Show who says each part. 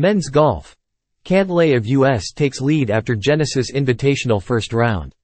Speaker 1: Men's golf. Cantlay of U.S. takes lead after Genesis Invitational first round.